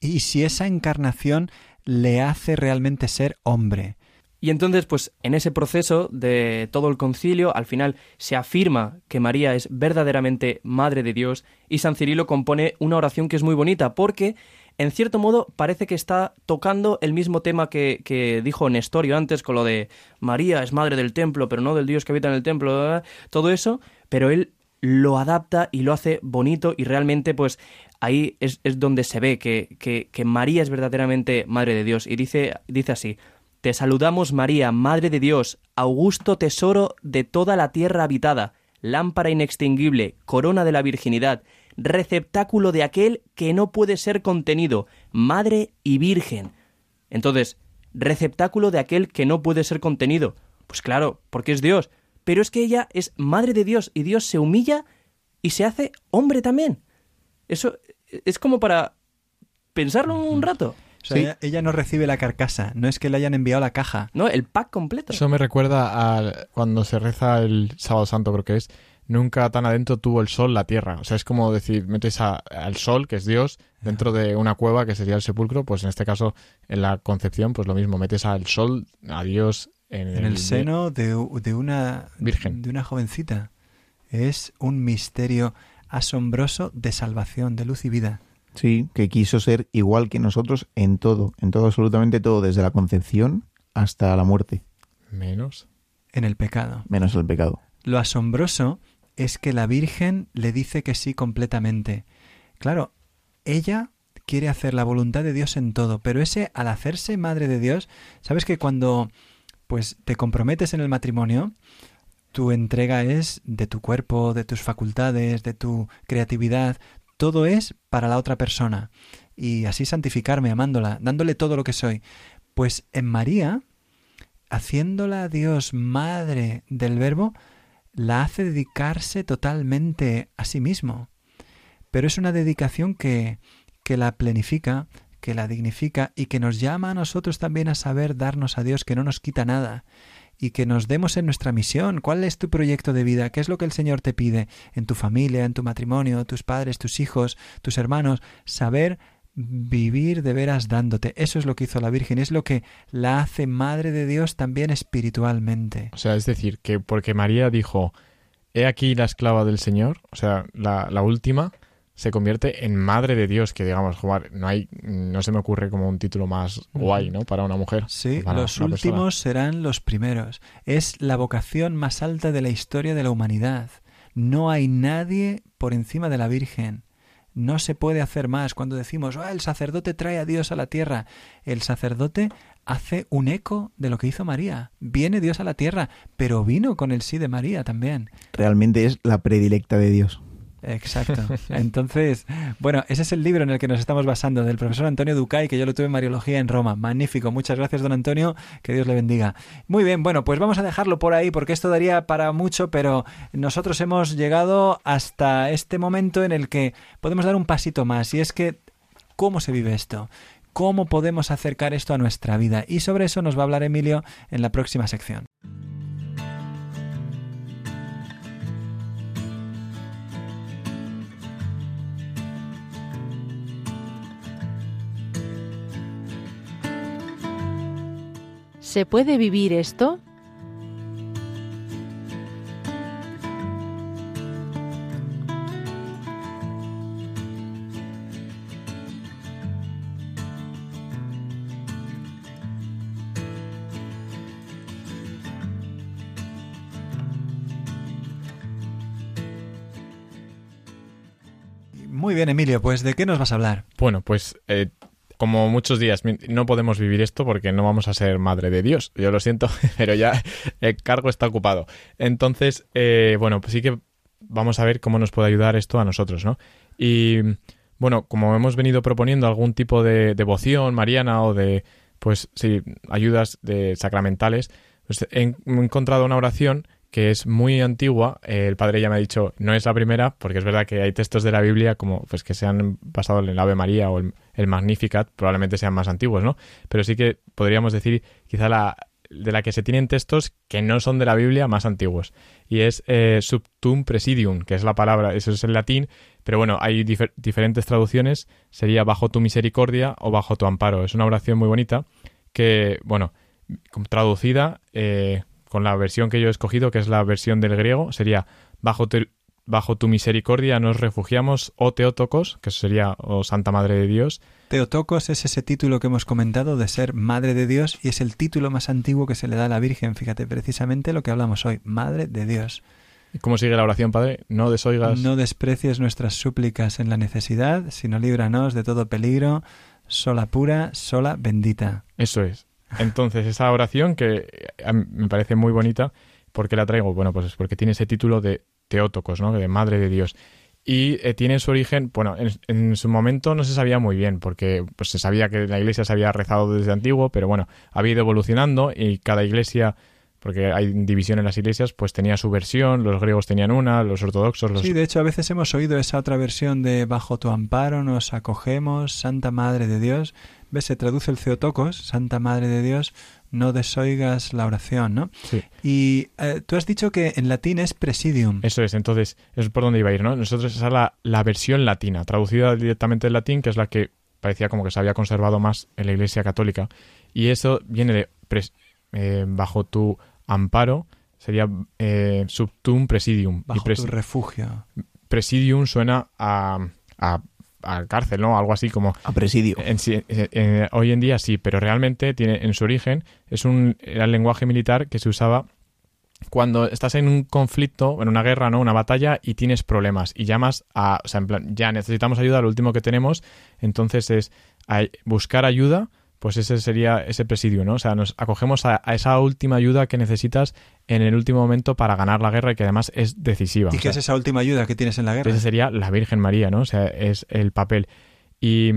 y si esa encarnación le hace realmente ser hombre. Y entonces, pues en ese proceso de todo el concilio, al final se afirma que María es verdaderamente Madre de Dios y San Cirilo compone una oración que es muy bonita porque, en cierto modo, parece que está tocando el mismo tema que, que dijo Nestorio antes con lo de María es Madre del templo, pero no del Dios que habita en el templo, todo eso, pero él lo adapta y lo hace bonito y realmente pues ahí es, es donde se ve que, que, que María es verdaderamente Madre de Dios. Y dice, dice así, te saludamos María, Madre de Dios, augusto tesoro de toda la tierra habitada, lámpara inextinguible, corona de la virginidad, receptáculo de aquel que no puede ser contenido, Madre y Virgen. Entonces, receptáculo de aquel que no puede ser contenido. Pues claro, porque es Dios. Pero es que ella es Madre de Dios y Dios se humilla y se hace hombre también. Eso es como para pensarlo un rato. O sea, Sí. ella, ella no recibe la carcasa, no es que le hayan enviado la caja. ¿No? El pack completo. Eso me recuerda a cuando se reza el sábado santo, creo que es, nunca tan adentro tuvo el sol la tierra. O sea, es como decir, metes a- al sol, que es Dios, dentro de una cueva, que sería el sepulcro, pues en este caso, en la concepción, pues lo mismo, metes al sol, a Dios en, en el seno de, de una Virgen. de una jovencita. Es un misterio asombroso de salvación, de luz y vida. Sí, que quiso ser igual que nosotros en todo, en todo, absolutamente todo, desde la concepción hasta la muerte, Menos. en el pecado. menos el pecado. Lo asombroso es que la Virgen le dice que sí completamente. Claro, ella quiere hacer la voluntad de Dios en todo, pero ese al hacerse madre de Dios, sabes que cuando pues te comprometes en el matrimonio, tu entrega es de tu cuerpo, de tus facultades, de tu creatividad, todo es para la otra persona. y así santificarme amándola, dándole todo lo que soy. Pues en María, haciéndola Dios madre del Verbo, la hace dedicarse totalmente a sí mismo. Pero es una dedicación que, que la plenifica, que la dignifica y que nos llama a nosotros también a saber darnos a Dios, que no nos quita nada y que nos demos en nuestra misión. ¿Cuál es tu proyecto de vida? ¿Qué es lo que el Señor te pide en tu familia, en tu matrimonio, tus padres, tus hijos, tus hermanos? Saber vivir de veras dándote. Eso es lo que hizo la Virgen, es lo que la hace Madre de Dios también espiritualmente. O sea, es decir, que porque María dijo, he aquí la esclava del Señor, o sea, la, la última, se convierte en madre de Dios, que digamos, jugar, no hay, no se me ocurre como un título más guay, ¿no? Para una mujer. Sí, los últimos serán los primeros. Es la vocación más alta de la historia de la humanidad. No hay nadie por encima de la Virgen. No se puede hacer más. Cuando decimos, ah, el sacerdote trae a Dios a la tierra, el sacerdote hace un eco de lo que hizo María. Viene Dios a la tierra, pero vino con el sí de María también. Realmente es la predilecta de Dios. Exacto. Entonces, bueno, ese es el libro en el que nos estamos basando, del profesor Antonio Ducay, que yo lo tuve en Mariología en Roma. Magnífico. Muchas gracias, don Antonio. Que Dios le bendiga. Muy bien, bueno, pues vamos a dejarlo por ahí porque esto daría para mucho, pero nosotros hemos llegado hasta este momento en el que podemos dar un pasito más. Y es que, ¿cómo se vive esto? ¿Cómo podemos acercar esto a nuestra vida? Y sobre eso nos va a hablar Emilio en la próxima sección. ¿Se puede vivir esto? Muy bien, Emilio, pues ¿de qué nos vas a hablar? Bueno, pues eh, como muchos días, no podemos vivir esto porque no vamos a ser madre de Dios. Yo lo siento, pero ya el cargo está ocupado. Entonces, eh, bueno, pues sí que vamos a ver cómo nos puede ayudar esto a nosotros, ¿no? Y bueno, como hemos venido proponiendo algún tipo de devoción mariana o de, pues sí, ayudas de sacramentales, pues he encontrado una oración que es muy antigua. el padre ya me ha dicho, no es la primera, porque es verdad que hay textos de la Biblia como pues que se han basado en el Ave María o el, Magnificat, probablemente sean más antiguos, ¿no? Pero sí que podríamos decir quizá la de la que se tienen textos que no son de la Biblia más antiguos. Y es eh, subtum presidium, que es la palabra, eso es el latín, pero bueno, hay diferentes traducciones, sería bajo tu misericordia o bajo tu amparo. Es una oración muy bonita que, bueno, traducida, eh, con la versión que yo he escogido, que es la versión del griego, sería bajo tu, bajo tu misericordia nos refugiamos, o Teotocos, que sería o Santa Madre de Dios. Teotocos es ese título que hemos comentado de ser Madre de Dios y es el título más antiguo que se le da a la Virgen, fíjate, precisamente lo que hablamos hoy, Madre de Dios. ¿Cómo sigue la oración, Padre? No desoigas. No desprecies nuestras súplicas en la necesidad, sino líbranos de todo peligro, sola pura, sola bendita. Eso es. Entonces, esa oración que me parece muy bonita, ¿por qué la traigo? Bueno, pues es porque tiene ese título de Teótocos, ¿no? De Madre de Dios. Y eh, tiene su origen, bueno, en, su momento no se sabía muy bien, porque pues, se sabía que la iglesia se había rezado desde antiguo, pero bueno, ha ido evolucionando y cada iglesia porque hay división en las iglesias, pues tenía su versión, los griegos tenían una, los ortodoxos... Los... Sí, de hecho a veces hemos oído esa otra versión de Bajo tu amparo nos acogemos, Santa Madre de Dios, ¿Ves? Se traduce el Ceotocos, Santa Madre de Dios, no desoigas la oración, ¿no? Sí. Y eh, tú has dicho que en latín es presidium. Eso es, entonces, es por donde iba a ir, ¿no? Nosotros esa es la, la versión latina, traducida directamente del latín, que es la que parecía como que se había conservado más en la Iglesia Católica. Y eso viene de eh, bajo tu amparo, sería eh, subtum presidium. Bajo tu refugio. Presidium suena a, a a cárcel, ¿no? Algo así como... A presidio. hoy en día sí, pero realmente tiene en su origen es un era el lenguaje militar que se usaba cuando estás en un conflicto, en una guerra, ¿no? Una batalla y tienes problemas y llamas a, o sea, en plan, ya necesitamos ayuda, lo último que tenemos, entonces es buscar ayuda pues ese sería ese presidio, ¿no? O sea, nos acogemos a, esa última ayuda que necesitas en el último momento para ganar la guerra y que además es decisiva. ¿Y qué es esa última ayuda que tienes en la guerra? Esa sería la Virgen María, ¿no? O sea, es el papel. Y,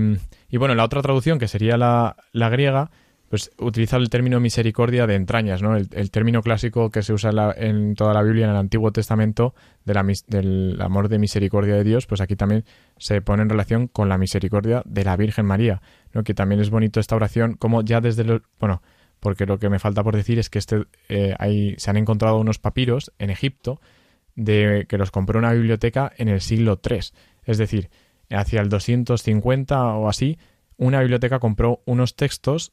y bueno, la otra traducción, que sería la, la griega, pues utiliza el término misericordia de entrañas, ¿no? El, el término clásico que se usa en, la- en toda la Biblia, en el Antiguo Testamento, de la mis- del amor de misericordia de Dios, pues aquí también se pone en relación con la misericordia de la Virgen María, ¿no? Que también es bonito esta oración, como ya desde lo, bueno, porque lo que me falta por decir es que este, eh, hay, se han encontrado unos papiros en Egipto de que los compró una biblioteca en el siglo III, es decir, hacia el 250 o así, una biblioteca compró unos textos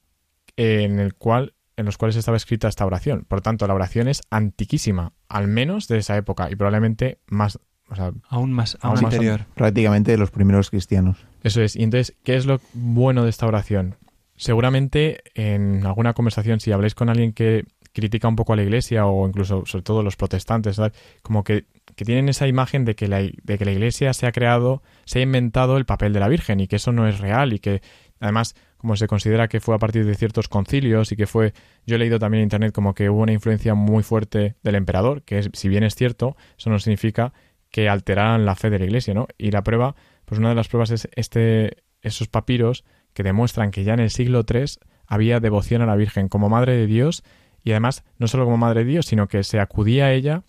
en el cual en los cuales estaba escrita esta oración. Por tanto, la oración es antiquísima, al menos de esa época y probablemente más, o sea, Aún más, Aún aún más anterior. Prácticamente de los primeros cristianos. eso es. Y entonces, ¿qué es lo bueno de esta oración? Seguramente en alguna conversación, si habláis con alguien que critica un poco a la iglesia o incluso, sobre todo, los protestantes, como que, que tienen esa imagen de que, la, de que la iglesia se ha creado, se ha inventado el papel de la Virgen y que eso no es real y que además, como se considera que fue a partir de ciertos concilios y que fue, yo he leído también en internet como que hubo una influencia muy fuerte del emperador, que es, si bien es cierto, eso no significa que alteraran la fe de la iglesia, ¿no? Y la prueba, pues una de las pruebas es este, esos papiros que demuestran que ya en el siglo III había devoción a la Virgen como Madre de Dios y además no solo como Madre de Dios, sino que se acudía a ella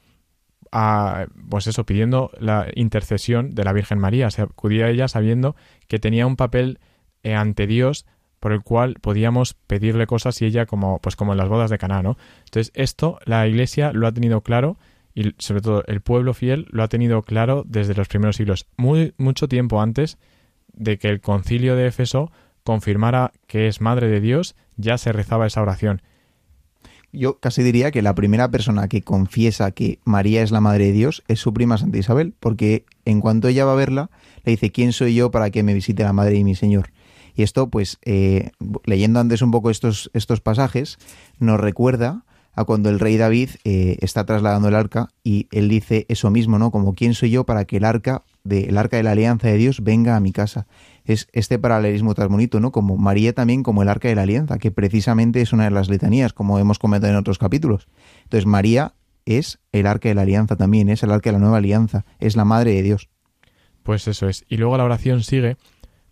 a, pues eso, pidiendo la intercesión de la Virgen María, se acudía a ella sabiendo que tenía un papel eh, ante Dios por el cual podíamos pedirle cosas y ella como pues como en las bodas de Caná, ¿no? Entonces esto la Iglesia lo ha tenido claro y sobre todo el pueblo fiel lo ha tenido claro desde los primeros siglos, muy mucho tiempo antes de que el concilio de Éfeso confirmara que es madre de Dios, ya se rezaba esa oración. Yo casi diría que la primera persona que confiesa que María es la madre de Dios es su prima Santa Isabel, porque en cuanto ella va a verla, le dice, ¿quién soy yo para que me visite la madre de mi Señor? Y esto, pues, eh, leyendo antes un poco estos, estos pasajes, nos recuerda a cuando el rey David eh, está trasladando el arca y él dice eso mismo, ¿no? Como quién soy yo para que el arca de, el arca de la alianza de Dios venga a mi casa. Es este paralelismo tan bonito, ¿no? Como María también como el arca de la alianza, que precisamente es una de las letanías, como hemos comentado en otros capítulos. Entonces María es el arca de la alianza también, es el arca de la nueva alianza, es la madre de Dios. Pues eso es. Y luego la oración sigue,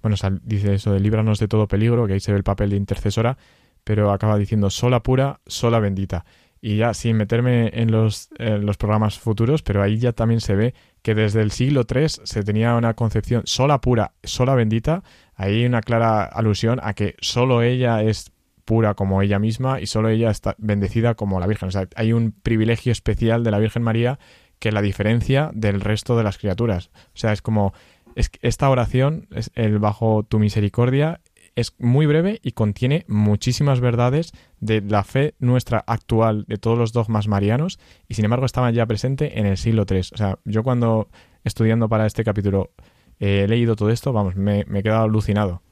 bueno, dice eso de líbranos de todo peligro, que ahí se ve el papel de intercesora, pero acaba diciendo sola pura, sola bendita. Y ya sin meterme en los, los programas futuros, pero ahí ya también se ve que desde el siglo III se tenía una concepción sola pura, sola bendita. Ahí una clara alusión a que solo ella es pura como ella misma y solo ella está bendecida como la Virgen. O sea, hay un privilegio especial de la Virgen María que la diferencia del resto de las criaturas. O sea, es como es esta oración, es el bajo tu misericordia, es muy breve y contiene muchísimas verdades de la fe nuestra actual, de todos los dogmas marianos, y sin embargo estaban ya presentes en el siglo III. O sea, yo cuando estudiando para este capítulo eh, he leído todo esto, vamos, me, me he quedado alucinado.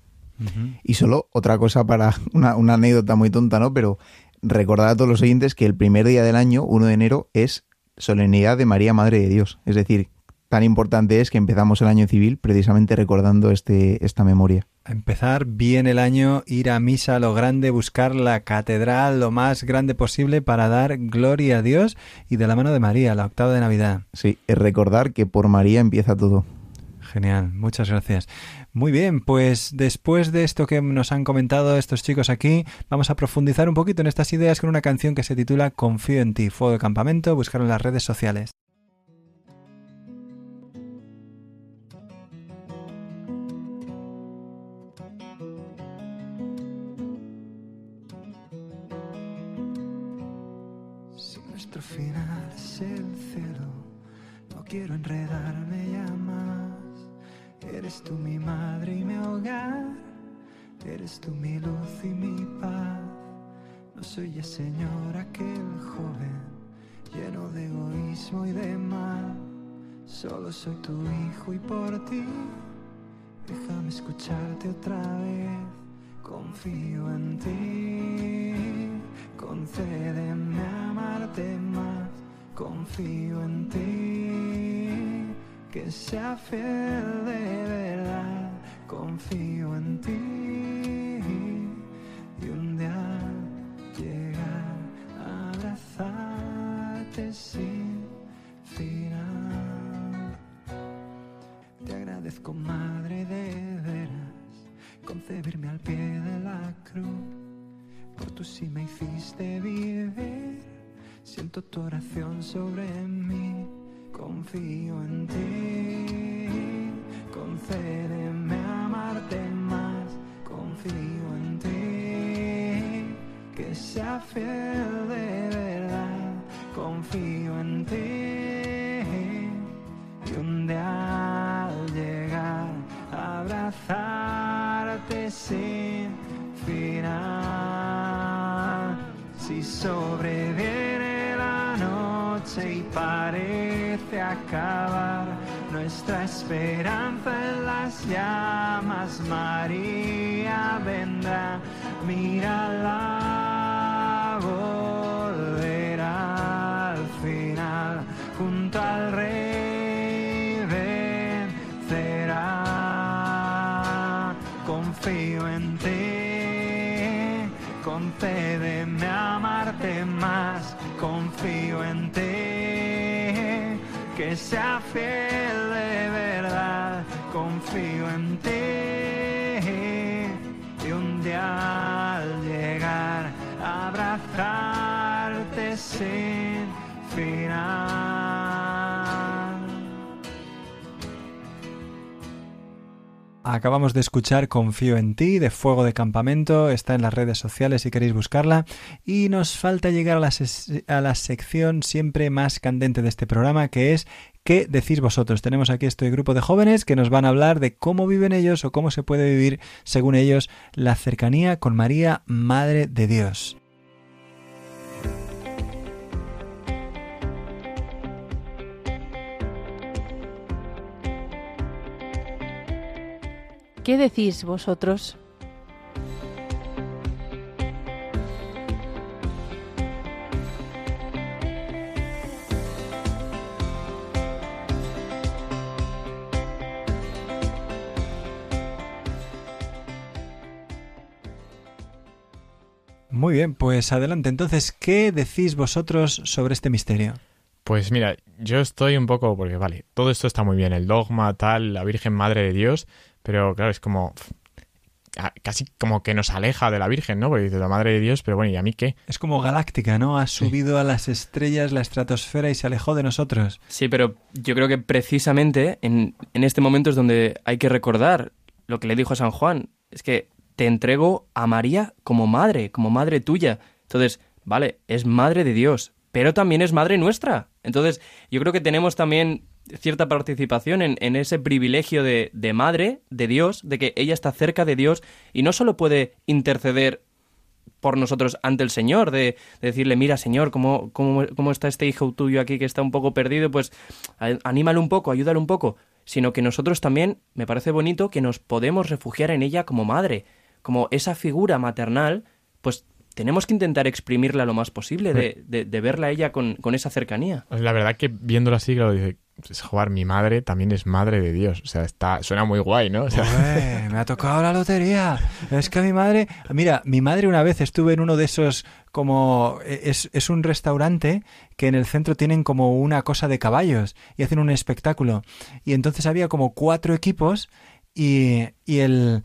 Y solo otra cosa para una, una anécdota muy tonta, ¿no? Pero recordad a todos los oyentes que el primer día del año, 1 de enero, es solemnidad de María, Madre de Dios. Es decir, tan importante es que empezamos el año civil precisamente recordando este, esta memoria. Empezar bien el año, ir a misa a lo grande, buscar la catedral lo más grande posible para dar gloria a Dios y de la mano de María, la octava de Navidad. Sí, es recordar que por María empieza todo. Genial, muchas gracias. Muy bien, pues después de esto que nos han comentado estos chicos aquí, vamos a profundizar un poquito en estas ideas con una canción que se titula Confío en ti, Fuego de Campamento, buscaron en las redes sociales. Quiero enredarme ya más. Eres tú mi madre y mi hogar, eres tú mi luz y mi paz. No soy ya señor aquel joven, lleno de egoísmo y de mal. Solo soy tu hijo y por ti, déjame escucharte otra vez. Confío en ti, concédeme amarte más. Confío en ti, que sea fiel de verdad. Confío en ti y un día llegar a abrazarte sin final. Te agradezco, madre Siento tu oración sobre mí, confío en ti. Concédeme amarte más, confío en ti. Que sea fiel de verdad, confío en ti. Acabar. Nuestra esperanza en las llamas, María vendrá, mírala, sea fiel de verdad, confío en ti. Y un día al llegar abrazarte sin final. Acabamos de escuchar Confío en ti de Fuego de Campamento, está en las redes sociales si queréis buscarla y nos falta llegar a la, a la sección siempre más candente de este programa que es ¿Qué decís vosotros? Tenemos aquí este grupo de jóvenes que nos van a hablar de cómo viven ellos o cómo se puede vivir, según ellos, la cercanía con María, Madre de Dios. ¿Qué decís vosotros? Muy bien, pues adelante. Entonces, ¿qué decís vosotros sobre este misterio? Pues mira, yo estoy un poco, porque vale, todo esto está muy bien, el dogma, tal, la Virgen Madre de Dios, pero claro, es como casi como que nos aleja de la Virgen, ¿no? Porque dice la Madre de Dios, pero bueno, ¿y a mí qué? Es como galáctica, ¿no? Ha subido a las estrellas, la estratosfera y se alejó de nosotros. Sí, pero yo creo que precisamente en, en este momento es donde hay que recordar lo que le dijo a San Juan. Es que te entrego a María como madre, como madre tuya. Entonces, vale, es madre de Dios, pero también es madre nuestra. Entonces, yo creo que tenemos también cierta participación en, ese privilegio de, madre de Dios, de que ella está cerca de Dios y no solo puede interceder por nosotros ante el Señor, de, de decirle, mira Señor, ¿cómo, cómo, cómo está este hijo tuyo aquí que está un poco perdido? Pues anímale un poco, ayúdale un poco, sino que nosotros también, me parece bonito, que nos podemos refugiar en ella como madre, como esa figura maternal, pues tenemos que intentar exprimirla lo más posible, de, de, de verla a ella con, con esa cercanía. La verdad que viéndolo así, claro, dice, pues, joder, mi madre también es madre de Dios. O sea, está, suena muy guay, ¿no? O sea, Ué, me ha tocado la lotería. Es que mi madre, mira, mi madre una vez estuve en uno de esos como es, es un restaurante que en el centro tienen como una cosa de caballos y hacen un espectáculo. Y entonces había como cuatro equipos y, y el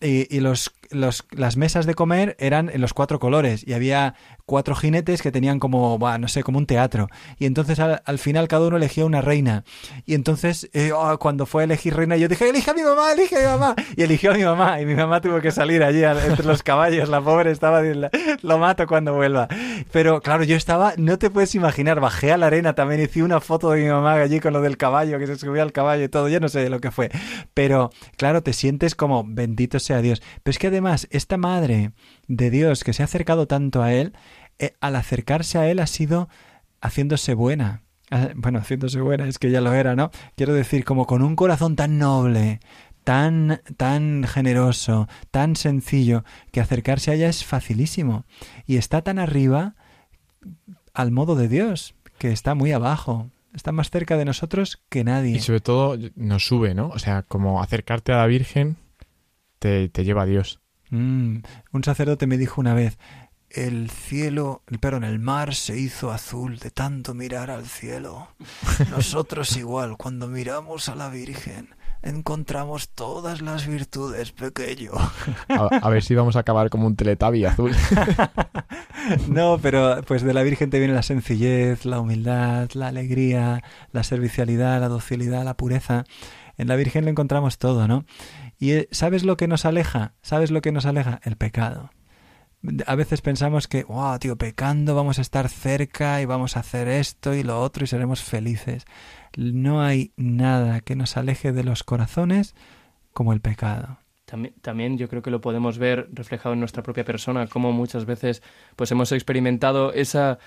y, y los, los, las mesas de comer eran en los cuatro colores y había cuatro jinetes que tenían como, buah, no sé, como un teatro. Y entonces al, al final cada uno elegía una reina. Y entonces eh, oh, cuando fue a elegir reina yo dije, elige a mi mamá, elige a mi mamá. Y eligió a mi mamá y mi mamá tuvo que salir allí al- entre los caballos. La pobre estaba, de- lo mato cuando vuelva. Pero claro, yo estaba, no te puedes imaginar, bajé a la arena también, hice una foto de mi mamá allí con lo del caballo, que se subía al caballo y todo, yo no sé lo que fue. Pero claro, te sientes como bendito sea Dios. Pero es que además, esta madre de Dios que se ha acercado tanto a él, eh, al acercarse a él ha sido haciéndose buena. Ah, Bueno, haciéndose buena, es que ya lo era, ¿no? Quiero decir, como con un corazón tan noble, tan, tan generoso, tan sencillo, que acercarse a ella es facilísimo. Y está tan arriba al modo de Dios, que está muy abajo. Está más cerca de nosotros que nadie. y sobre todo nos sube, ¿no? O sea, como acercarte a la Virgen te, te lleva a Dios. Mm, un sacerdote me dijo una vez, el cielo, perdón, el mar se hizo azul de tanto mirar al cielo. Nosotros igual, cuando miramos a la Virgen, encontramos todas las virtudes, pequeño. A, a ver si vamos a acabar como un teletabi azul. No, pero pues de la Virgen te viene la sencillez, la humildad, la alegría, la servicialidad, la docilidad, la pureza. En la Virgen lo encontramos todo, ¿no? Y eh, ¿sabes lo que nos aleja? ¿Sabes lo que nos aleja? El pecado. A veces pensamos que, wow, tío, pecando vamos a estar cerca y vamos a hacer esto y lo otro y seremos felices. No hay nada que nos aleje de los corazones como el pecado. También, también yo creo que lo podemos ver reflejado en nuestra propia persona, como muchas veces pues hemos experimentado esa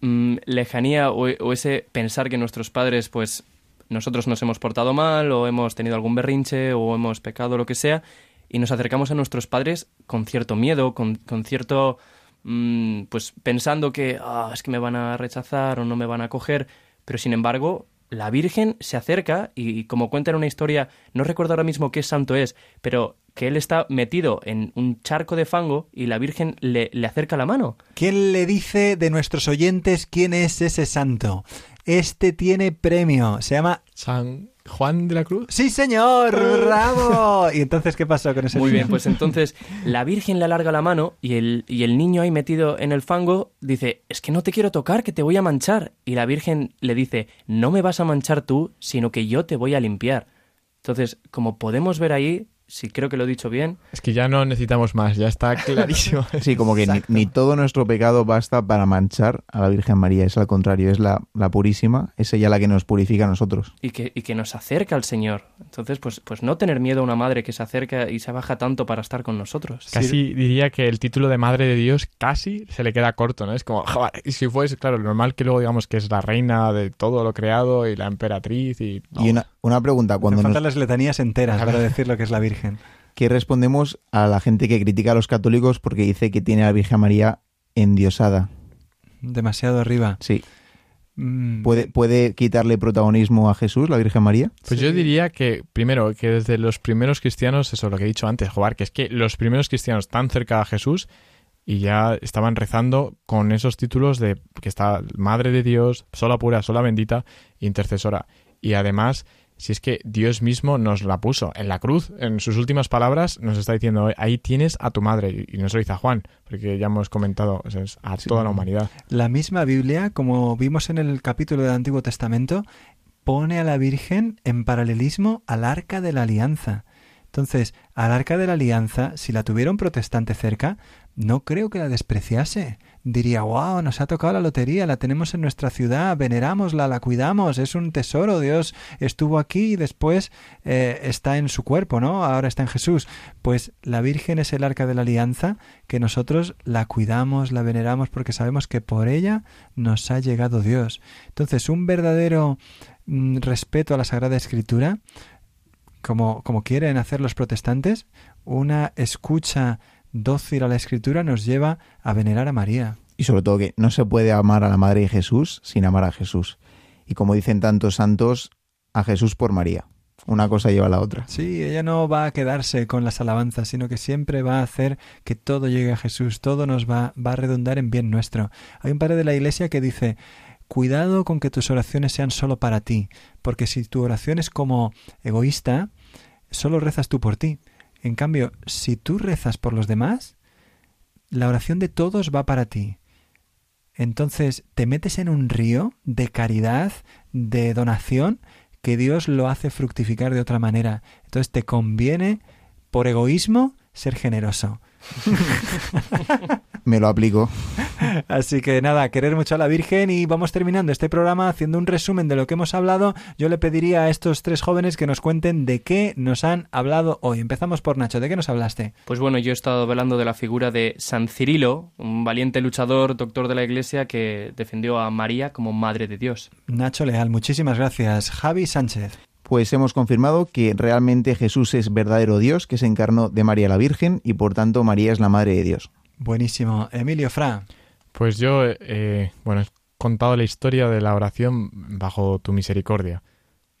mm, lejanía o, o ese pensar que nuestros padres pues nosotros nos hemos portado mal o hemos tenido algún berrinche o hemos pecado lo que sea y nos acercamos a nuestros padres con cierto miedo, con, con cierto mm, pues pensando que "Ah, es que me van a rechazar o no me van a coger, pero sin embargo la Virgen se acerca y, como cuenta en una historia, no recuerdo ahora mismo qué santo es, pero que él está metido en un charco de fango y la Virgen le, le acerca la mano. ¿Quién le dice de nuestros oyentes quién es ese santo? Este tiene premio. Se llama San Juan de la Cruz. ¡Sí, señor! ¡Bravo! ¿Y entonces qué pasó con ese Muy niño? bien, pues entonces la Virgen le alarga la mano y el, y el niño ahí metido en el fango dice, es que no te quiero tocar, que te voy a manchar. Y la Virgen le dice, no me vas a manchar tú, sino que yo te voy a limpiar. Entonces, como podemos ver ahí, si creo que lo he dicho bien, Es que ya no necesitamos más, ya está clarísimo. Sí, como que ni, todo nuestro pecado basta para manchar a la Virgen María, es al contrario, es la, la purísima, es ella la que nos purifica a nosotros. y que, y que nos acerca al Señor. Entonces, pues, pues no tener miedo a una madre que se acerca y se baja tanto para estar con nosotros. Casi diría que el título de Madre de Dios casi se le queda corto, ¿no? Es como, joder, y si fuese, claro, lo normal que luego digamos que es la reina de todo lo creado y la emperatriz y... Y una, una pregunta, Me cuando faltan nos, las letanías enteras para decir lo que es la Virgen. ¿Qué respondemos a la gente que critica a los católicos porque dice que tiene a la Virgen María endiosada? Demasiado arriba. Sí, Mm, ¿puede, ¿puede quitarle protagonismo a Jesús, la Virgen María? Pues yo diría que, primero, que desde los primeros cristianos, eso lo que he dicho antes, jugar, que es que los primeros cristianos tan cerca a Jesús y ya estaban rezando con esos títulos de que está Madre de Dios, sola pura, sola bendita, intercesora. Y además, si es que Dios mismo nos la puso en la cruz, en sus últimas palabras nos está diciendo, ahí tienes a tu madre, y no se lo dice a Juan, porque ya hemos comentado, o sea, es a toda la humanidad. La misma Biblia, como vimos en el capítulo del Antiguo Testamento, pone a la Virgen en paralelismo al arca de la alianza. Entonces, al arca de la alianza, si la tuviera un protestante cerca, no creo que la despreciase. Diría, wow, nos ha tocado la lotería, la tenemos en nuestra ciudad, venerámosla, la cuidamos, es un tesoro, Dios estuvo aquí y después eh, está en su cuerpo, ¿no? Ahora está en Jesús. Pues la Virgen es el arca de la alianza, que nosotros la cuidamos, la veneramos, porque sabemos que por ella nos ha llegado Dios. Entonces, un verdadero mm, respeto a la Sagrada Escritura, como, como quieren hacer los protestantes, una escucha dócil a la Escritura nos lleva a venerar a María. Y sobre todo que no se puede amar a la Madre de Jesús sin amar a Jesús. Y como dicen tantos santos, a Jesús por María. Una cosa lleva a la otra. Sí, ella no va a quedarse con las alabanzas, sino que siempre va a hacer que todo llegue a Jesús, todo nos va, va a redundar en bien nuestro. Hay un padre de la iglesia que dice, cuidado con que tus oraciones sean solo para ti, porque si tu oración es como egoísta, solo rezas tú por ti. En cambio, si tú rezas por los demás, la oración de todos va para ti. Entonces te metes en un río de caridad, de donación, que Dios lo hace fructificar de otra manera. Entonces te conviene, por egoísmo, ser generoso. Me lo aplico. Así que nada, querer mucho a la Virgen y vamos terminando este programa haciendo un resumen de lo que hemos hablado. Yo le pediría a estos tres jóvenes que nos cuenten de qué nos han hablado hoy. Empezamos por Nacho, ¿de qué nos hablaste? Pues bueno, yo he estado hablando de la figura de San Cirilo, un valiente luchador, doctor de la Iglesia, que defendió a María como Madre de Dios. Nacho Leal, muchísimas gracias. Javi Sánchez. Pues hemos confirmado que realmente Jesús es verdadero Dios, que se encarnó de María la Virgen y por tanto María es la Madre de Dios. Buenísimo. Emilio Fra. Pues yo, eh, bueno, he contado la historia de la oración bajo tu misericordia.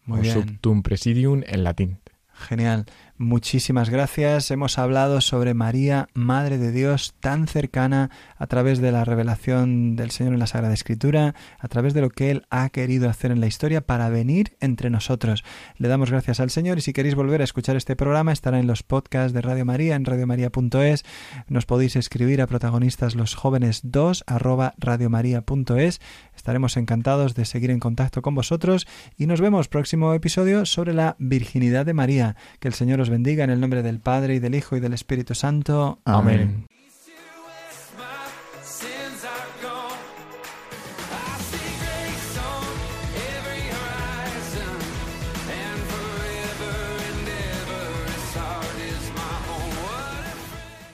Muy o bien. Subtum presidium en latín. Genial. Muchísimas gracias. Hemos hablado sobre María, Madre de Dios, tan cercana a través de la revelación del Señor en la Sagrada Escritura, a través de lo que Él ha querido hacer en la historia para venir entre nosotros. Le damos gracias al Señor y si queréis volver a escuchar este programa estará en los podcasts de Radio María, en radiomaria.es. Nos podéis escribir a protagonistas los jóvenes 2 arroba radiomaria.es. Estaremos encantados de seguir en contacto con vosotros y nos vemos próximo episodio sobre la virginidad de María. Que el Señor os bendiga en el nombre del Padre y del Hijo y del Espíritu Santo. Amén.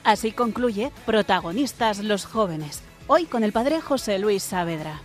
Así concluye Protagonistas los jóvenes, hoy con el padre José Luis Saavedra.